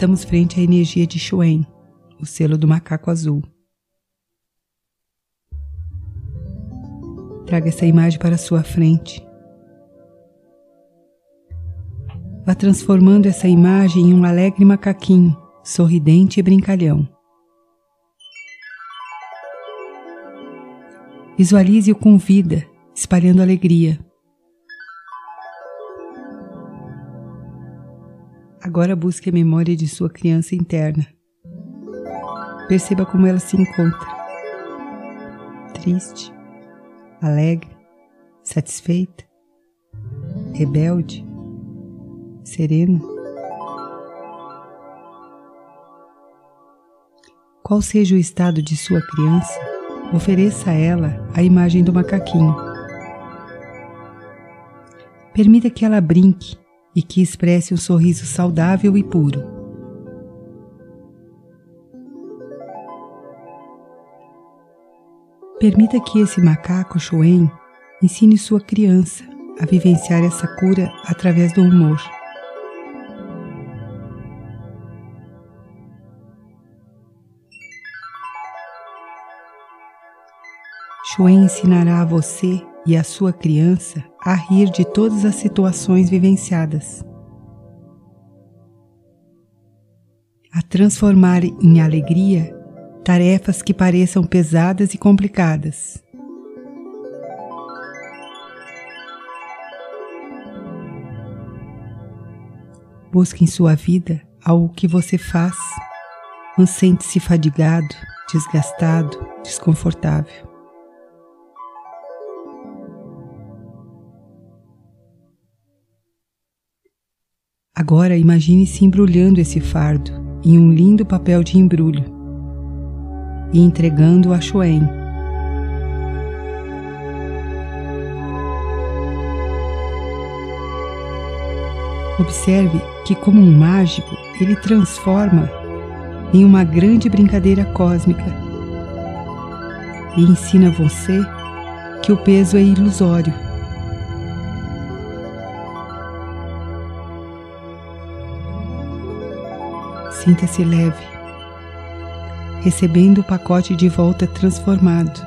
Estamos frente à energia de Shuen, o selo do macaco azul. Traga essa imagem para sua frente. Vá transformando essa imagem em um alegre macaquinho, sorridente e brincalhão. Visualize-o com vida, espalhando alegria. Agora busque a memória de sua criança interna. Perceba como ela se encontra. Triste, alegre, satisfeita, rebelde, serena. Qual seja o estado de sua criança, ofereça a ela a imagem do macaquinho. Permita que ela brinque e que expresse um sorriso saudável e puro. Permita que esse macaco Shuen ensine sua criança a vivenciar essa cura através do humor. Shuen ensinará a você e a sua criança a rir de todas as situações vivenciadas, a transformar em alegria tarefas que pareçam pesadas e complicadas. Busque em sua vida algo que você faz, não sente-se fadigado, desgastado, desconfortável. Agora imagine-se embrulhando esse fardo em um lindo papel de embrulho e entregando a Shoen. Observe que, como um mágico, ele transforma em uma grande brincadeira cósmica e ensina você que o peso é ilusório Sinta-se leve, recebendo o pacote de volta transformado.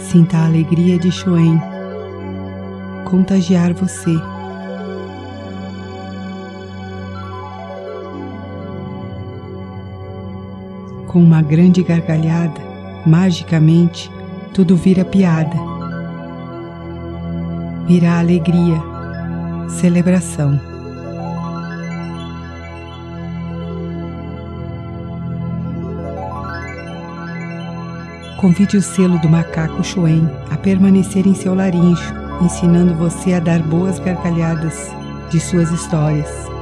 Sinta a alegria de Shoen contagiar você. Com uma grande gargalhada, magicamente, tudo vira piada. Vira alegria, celebração. Convide o selo do macaco Chuen a permanecer em seu laringe, ensinando você a dar boas gargalhadas de suas histórias.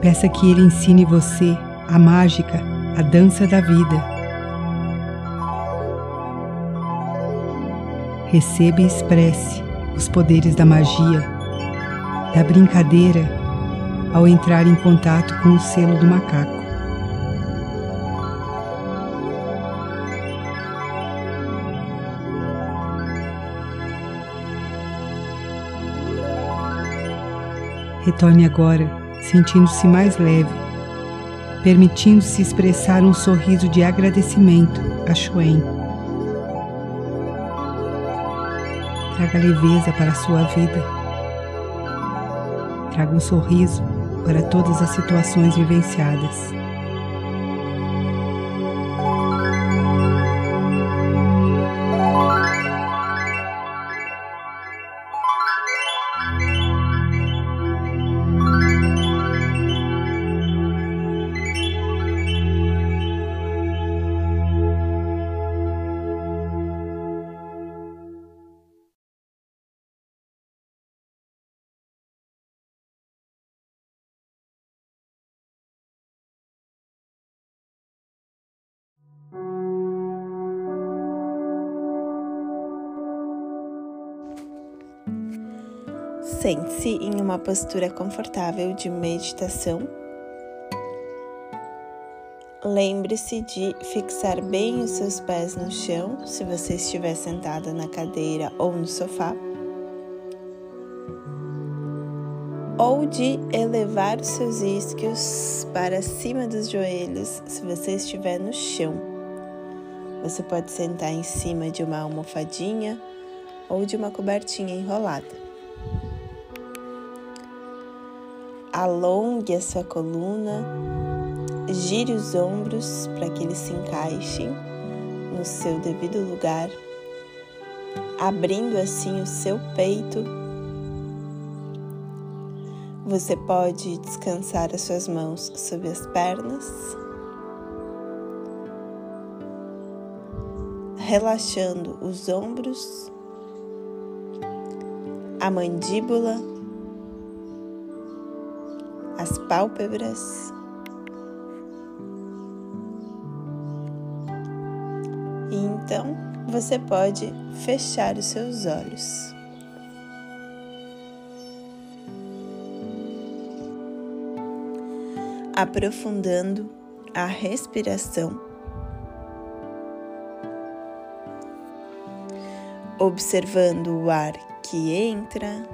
Peça que Ele ensine você a mágica, a dança da vida. Receba e expresse os poderes da magia, da brincadeira, ao entrar em contato com o selo do macaco. Retorne agora sentindo-se mais leve, permitindo-se expressar um sorriso de agradecimento a Shuen. Traga leveza para a sua vida. Traga um sorriso para todas as situações vivenciadas. Sente-se em uma postura confortável de meditação Lembre-se de fixar bem os seus pés no chão, se você estiver sentada na cadeira ou no sofá. Ou de elevar os seus isquios para cima dos joelhos, se você estiver no chão. Você pode sentar em cima de uma almofadinha ou de uma cobertinha enrolada. Alongue a sua coluna Gire os ombros para que eles se encaixem no seu devido lugar, abrindo assim o seu peito. Você pode descansar as suas mãos sobre as pernas, relaxando os ombros, a mandíbula, as pálpebras Então, você pode fechar os seus olhos. Aprofundando a respiração. Observando o ar que entra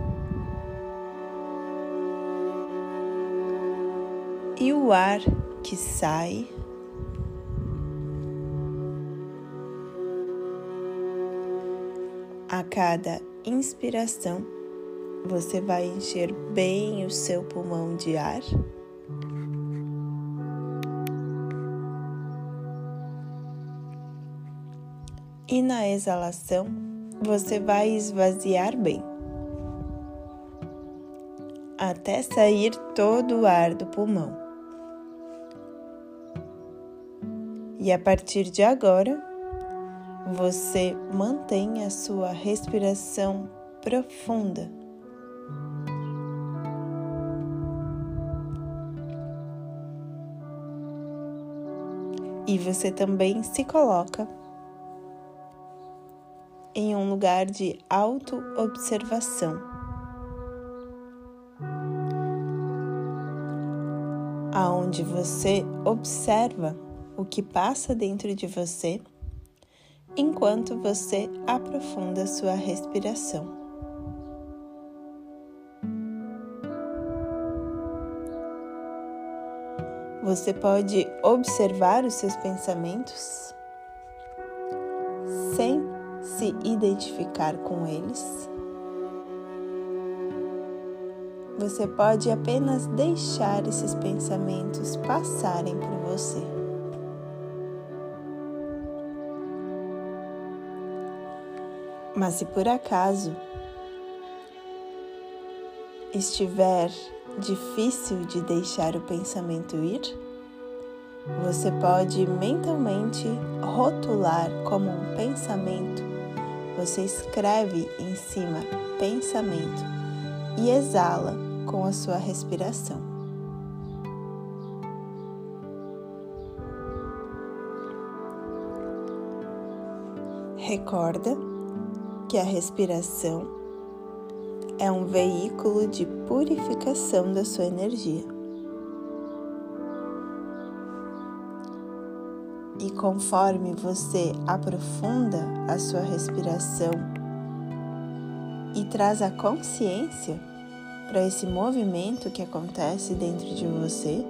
o ar que sai. A cada inspiração, você vai encher bem o seu pulmão de ar. E na exalação, você vai esvaziar bem, até sair todo o ar do pulmão. E a partir de agora, você mantém a sua respiração profunda. E você também se coloca em um lugar de auto-observação. Aonde você observa o que passa dentro de você enquanto você aprofunda sua respiração. Você pode observar os seus pensamentos sem se identificar com eles. Você pode apenas deixar esses pensamentos passarem por você. Mas se por acaso estiver difícil de deixar o pensamento ir, você pode mentalmente rotular como um pensamento. Você escreve em cima pensamento e exala com a sua respiração. Recorda que a respiração é um veículo de purificação da sua energia. E conforme você aprofunda a sua respiração e traz a consciência para esse movimento que acontece dentro de você,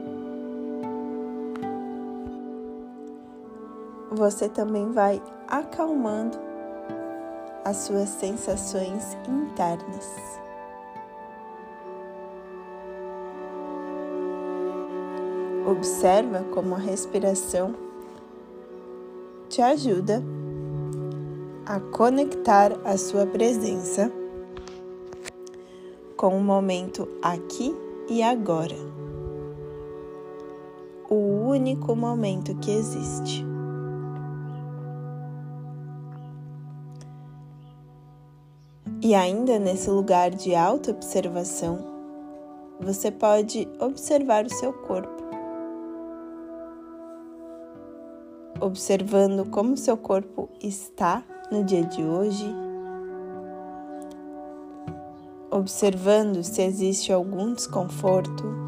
você também vai acalmando as suas sensações internas. Observa como a respiração te ajuda a conectar a sua presença com o momento aqui e agora, o único momento que existe. E ainda nesse lugar de auto-observação, você pode observar o seu corpo. Observando como seu corpo está no dia de hoje, observando se existe algum desconforto,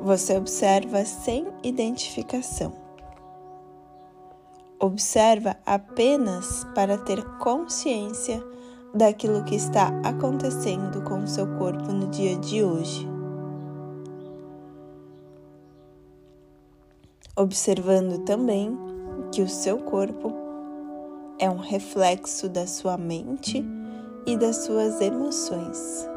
Você observa sem identificação. Observa apenas para ter consciência daquilo que está acontecendo com o seu corpo no dia de hoje. Observando também que o seu corpo é um reflexo da sua mente e das suas emoções.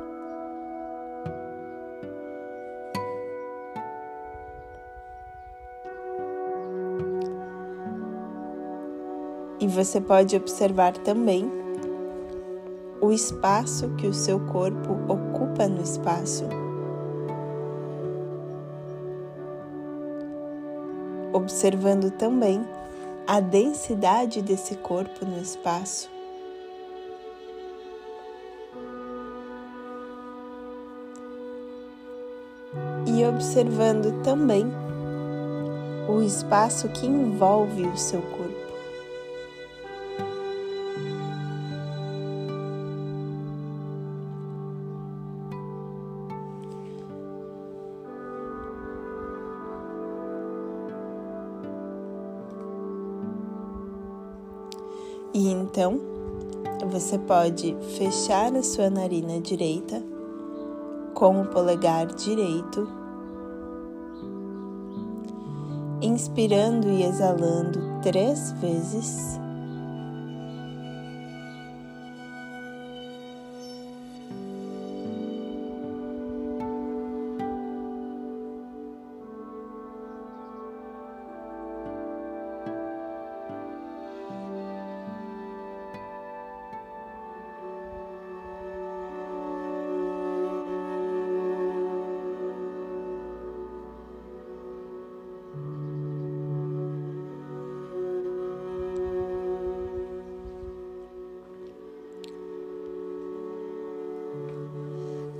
E você pode observar também o espaço que o seu corpo ocupa no espaço. Observando também a densidade desse corpo no espaço. E observando também o espaço que envolve o seu corpo. E então você pode fechar a sua narina direita com o polegar direito, inspirando e exalando três vezes.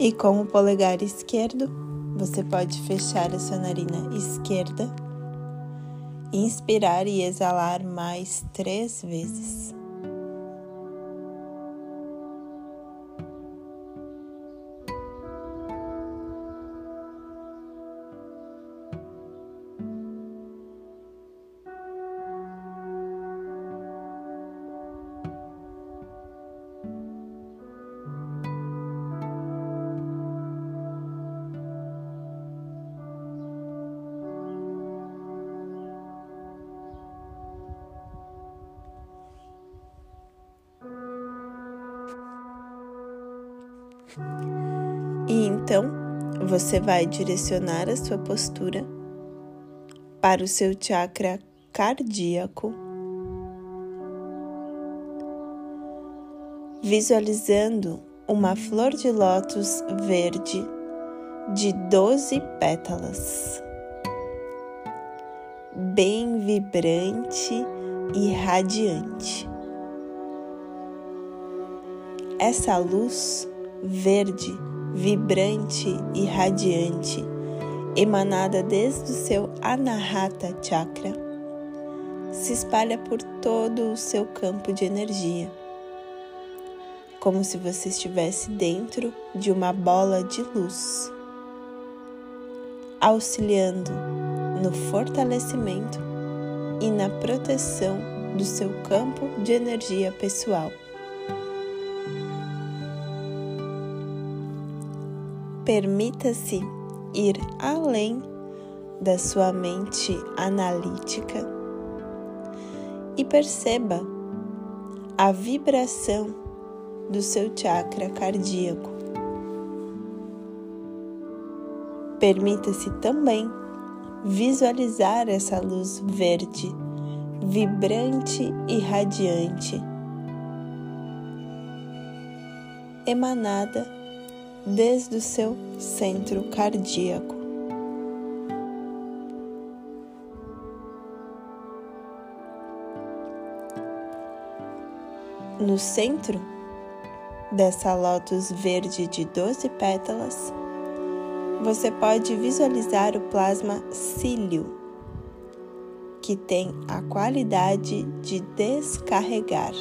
E com o polegar esquerdo, você pode fechar a sua narina esquerda, inspirar e exalar mais três vezes. E então você vai direcionar a sua postura para o seu chakra cardíaco, visualizando uma flor de lótus verde de 12 pétalas, bem vibrante e radiante. Essa luz verde, vibrante e radiante, emanada desde o seu Anahata Chakra, se espalha por todo o seu campo de energia, como se você estivesse dentro de uma bola de luz, auxiliando no fortalecimento e na proteção do seu campo de energia pessoal. Permita-se ir além da sua mente analítica e perceba a vibração do seu chakra cardíaco. Permita-se também visualizar essa luz verde, vibrante e radiante, emanada desde o seu centro cardíaco. No centro dessa lótus verde de 12 pétalas, você pode visualizar o plasma cílio, que tem a qualidade de descarregar.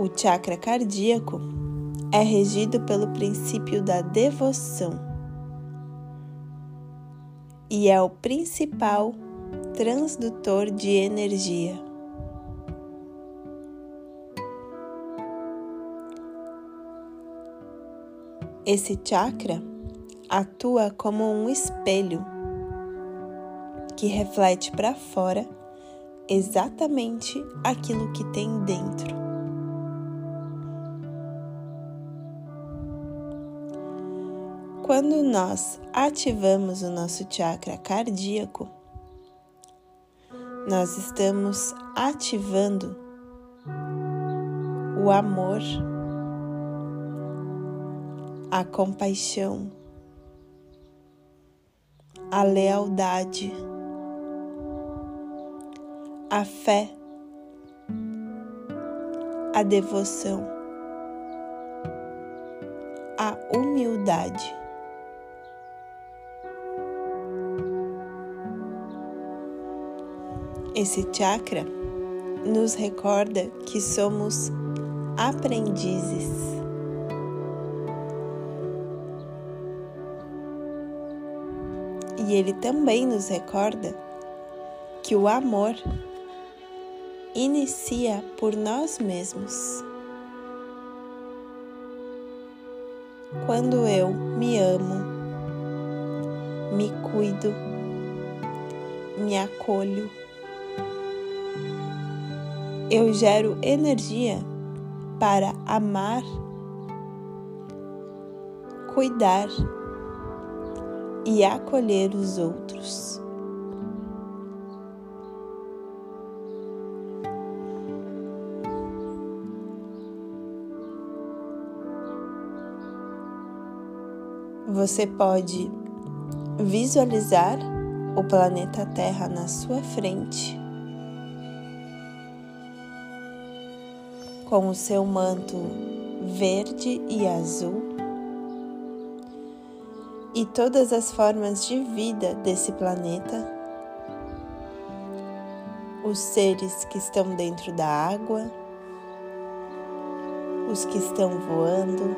O chakra cardíaco é regido pelo princípio da devoção e é o principal transdutor de energia. Esse chakra atua como um espelho que reflete para fora exatamente aquilo que tem dentro. Quando nós ativamos o nosso chakra cardíaco, nós estamos ativando o amor, a compaixão, a lealdade, a fé, a devoção, a humildade. Esse chakra nos recorda que somos aprendizes. E ele também nos recorda que o amor inicia por nós mesmos. Quando eu me amo, me cuido, me acolho, eu gero energia para amar, cuidar e acolher os outros. Você pode visualizar o planeta Terra na sua frente com o seu manto verde e azul. E todas as formas de vida desse planeta, os seres que estão dentro da água, os que estão voando,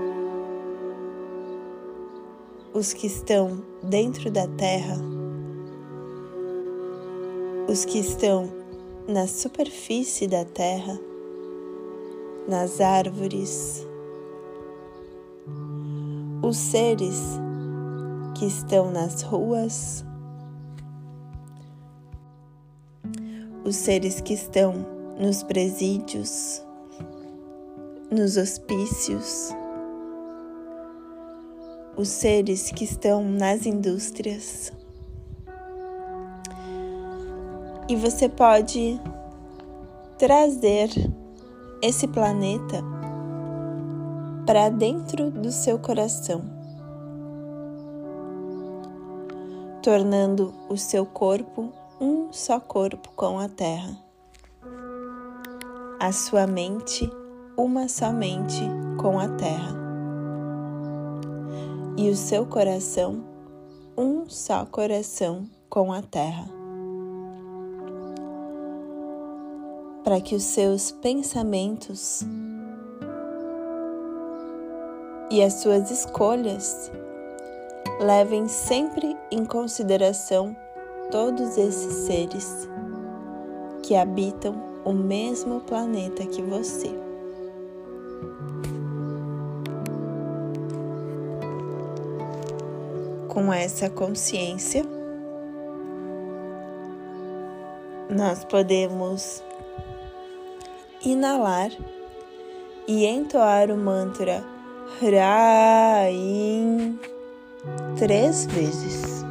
os que estão dentro da terra, os que estão na superfície da terra nas árvores, os seres que estão nas ruas, os seres que estão nos presídios, nos hospícios, os seres que estão nas indústrias. E você pode trazer esse planeta para dentro do seu coração, tornando o seu corpo um só corpo com a Terra, a sua mente uma só mente com a Terra, e o seu coração um só coração com a Terra. Para que os seus pensamentos e as suas escolhas levem sempre em consideração todos esses seres que habitam o mesmo planeta que você. Com essa consciência, nós podemos inalar e entoar o mantra Hraim três vezes.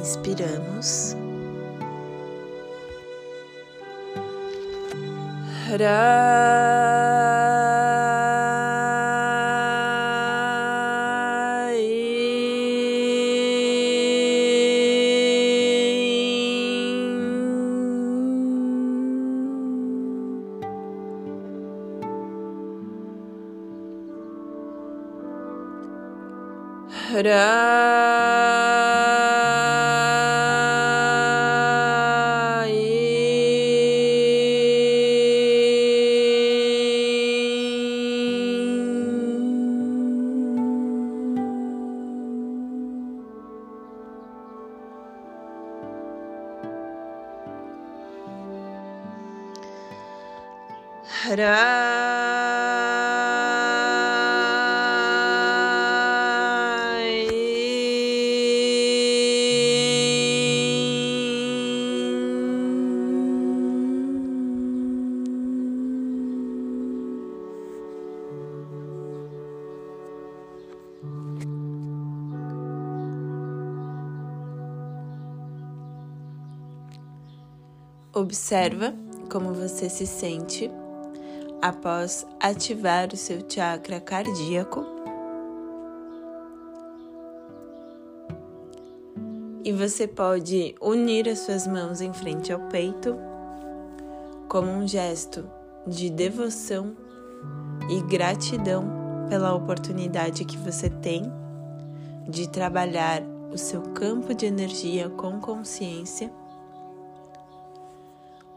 Inspiramos. Hraim. Hara. Observa como você se sente após ativar o seu chakra cardíaco. E você pode unir as suas mãos em frente ao peito como um gesto de devoção e gratidão pela oportunidade que você tem de trabalhar o seu campo de energia com consciência